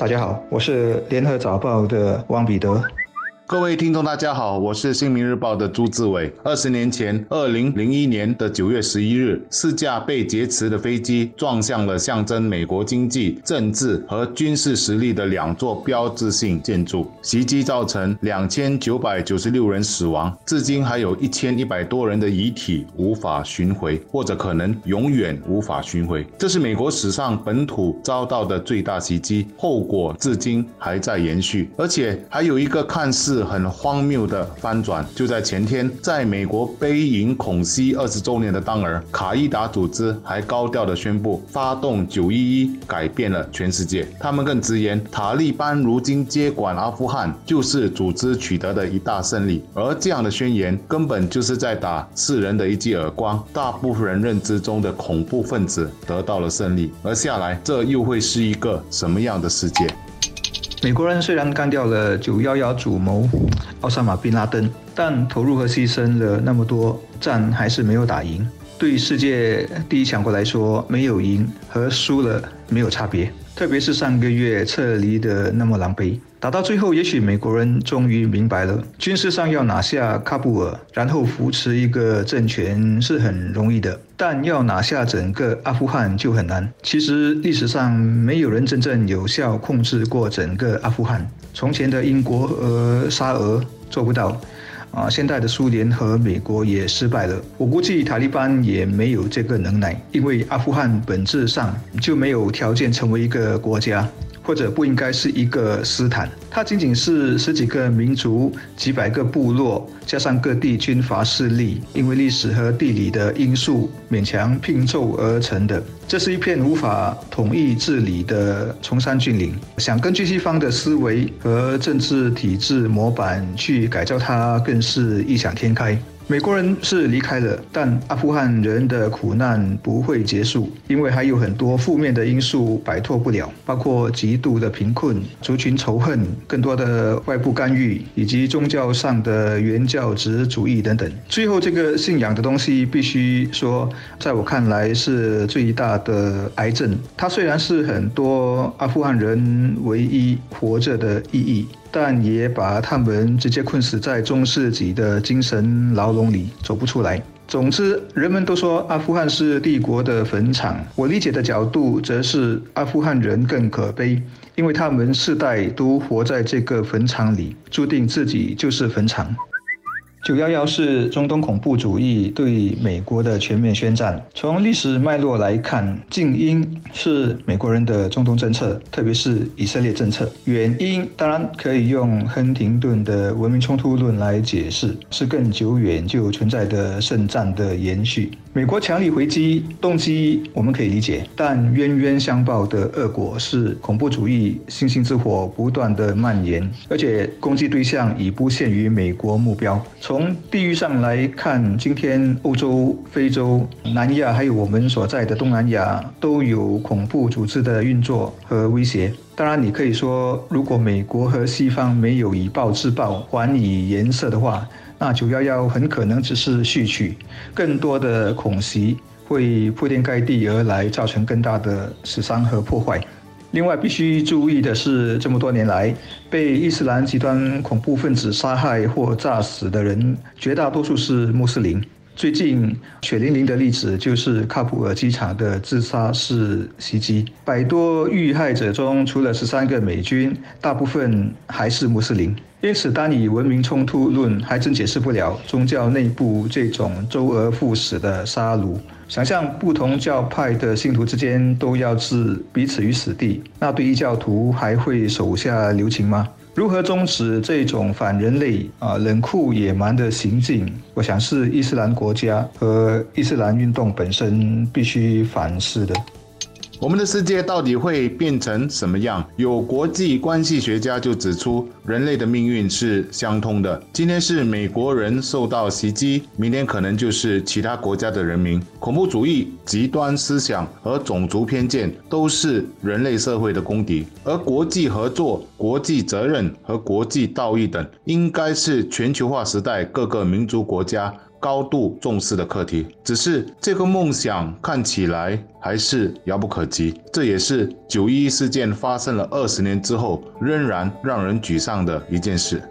大家好，我是联合早报的汪彼得。各位听众，大家好，我是新民日报的朱志伟。二十年前，二零零一年的九月十一日，四架被劫持的飞机撞向了象征美国经济、政治和军事实力的两座标志性建筑，袭击造成两千九百九十六人死亡，至今还有一千一百多人的遗体无法寻回，或者可能永远无法寻回。这是美国史上本土遭到的最大袭击，后果至今还在延续，而且还有一个看似。很荒谬的翻转，就在前天，在美国悲影恐袭二十周年的当儿，卡伊达组织还高调的宣布，发动九一一改变了全世界。他们更直言，塔利班如今接管阿富汗，就是组织取得的一大胜利。而这样的宣言，根本就是在打世人的一记耳光。大部分人认知中的恐怖分子得到了胜利，而下来，这又会是一个什么样的世界？美国人虽然干掉了九幺幺主谋奥萨马·宾拉登，但投入和牺牲了那么多，战还是没有打赢。对世界第一强国来说，没有赢和输了没有差别。特别是上个月撤离的那么狼狈，打到最后，也许美国人终于明白了，军事上要拿下喀布尔，然后扶持一个政权是很容易的，但要拿下整个阿富汗就很难。其实历史上没有人真正有效控制过整个阿富汗，从前的英国和沙俄做不到。啊，现在的苏联和美国也失败了。我估计塔利班也没有这个能耐，因为阿富汗本质上就没有条件成为一个国家。或者不应该是一个斯坦，它仅仅是十几个民族、几百个部落，加上各地军阀势力，因为历史和地理的因素勉强拼凑而成的。这是一片无法统一治理的崇山峻岭，想根据西方的思维和政治体制模板去改造它，更是异想天开。美国人是离开了，但阿富汗人的苦难不会结束，因为还有很多负面的因素摆脱不了，包括极度的贫困、族群仇恨、更多的外部干预，以及宗教上的原教旨主义等等。最后，这个信仰的东西，必须说，在我看来是最大的癌症。它虽然是很多阿富汗人唯一活着的意义。但也把他们直接困死在中世纪的精神牢笼里，走不出来。总之，人们都说阿富汗是帝国的坟场。我理解的角度则是阿富汗人更可悲，因为他们世代都活在这个坟场里，注定自己就是坟场。九幺幺是中东恐怖主义对美国的全面宣战。从历史脉络来看，近因是美国人的中东政策，特别是以色列政策；远因当然可以用亨廷顿的文明冲突论来解释，是更久远就存在的圣战的延续。美国强力回击动机我们可以理解，但冤冤相报的恶果是恐怖主义星星之火不断的蔓延，而且攻击对象已不限于美国目标。从地域上来看，今天欧洲、非洲、南亚还有我们所在的东南亚都有恐怖组织的运作和威胁。当然，你可以说，如果美国和西方没有以暴制暴、还以颜色的话。那九幺幺很可能只是序曲，更多的恐袭会铺天盖地而来，造成更大的死伤和破坏。另外，必须注意的是，这么多年来被伊斯兰极端恐怖分子杀害或炸死的人，绝大多数是穆斯林。最近血淋淋的例子就是喀布尔机场的自杀式袭击，百多遇害者中，除了十三个美军，大部分还是穆斯林。因此，单以文明冲突论，还真解释不了宗教内部这种周而复始的杀戮。想象不同教派的信徒之间都要置彼此于死地，那对异教徒还会手下留情吗？如何终止这种反人类、啊冷酷野蛮的行径？我想是伊斯兰国家和伊斯兰运动本身必须反思的。我们的世界到底会变成什么样？有国际关系学家就指出，人类的命运是相通的。今天是美国人受到袭击，明天可能就是其他国家的人民。恐怖主义、极端思想和种族偏见都是人类社会的公敌，而国际合作、国际责任和国际道义等，应该是全球化时代各个民族国家。高度重视的课题。只是这个梦想看起来还是遥不可及，这也是九一一事件发生了二十年之后仍然让人沮丧的一件事。